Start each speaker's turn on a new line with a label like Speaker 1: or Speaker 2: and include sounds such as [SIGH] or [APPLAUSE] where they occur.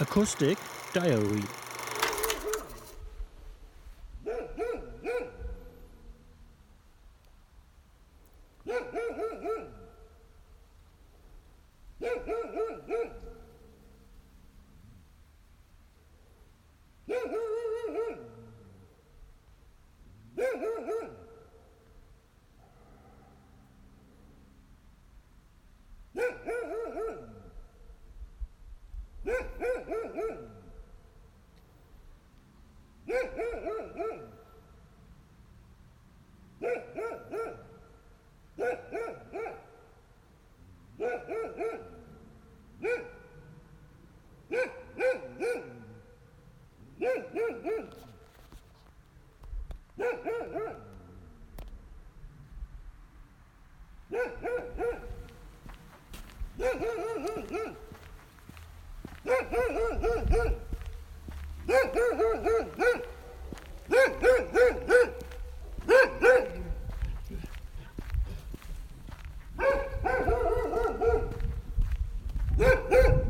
Speaker 1: Acoustic Diary. [LAUGHS] Yeah.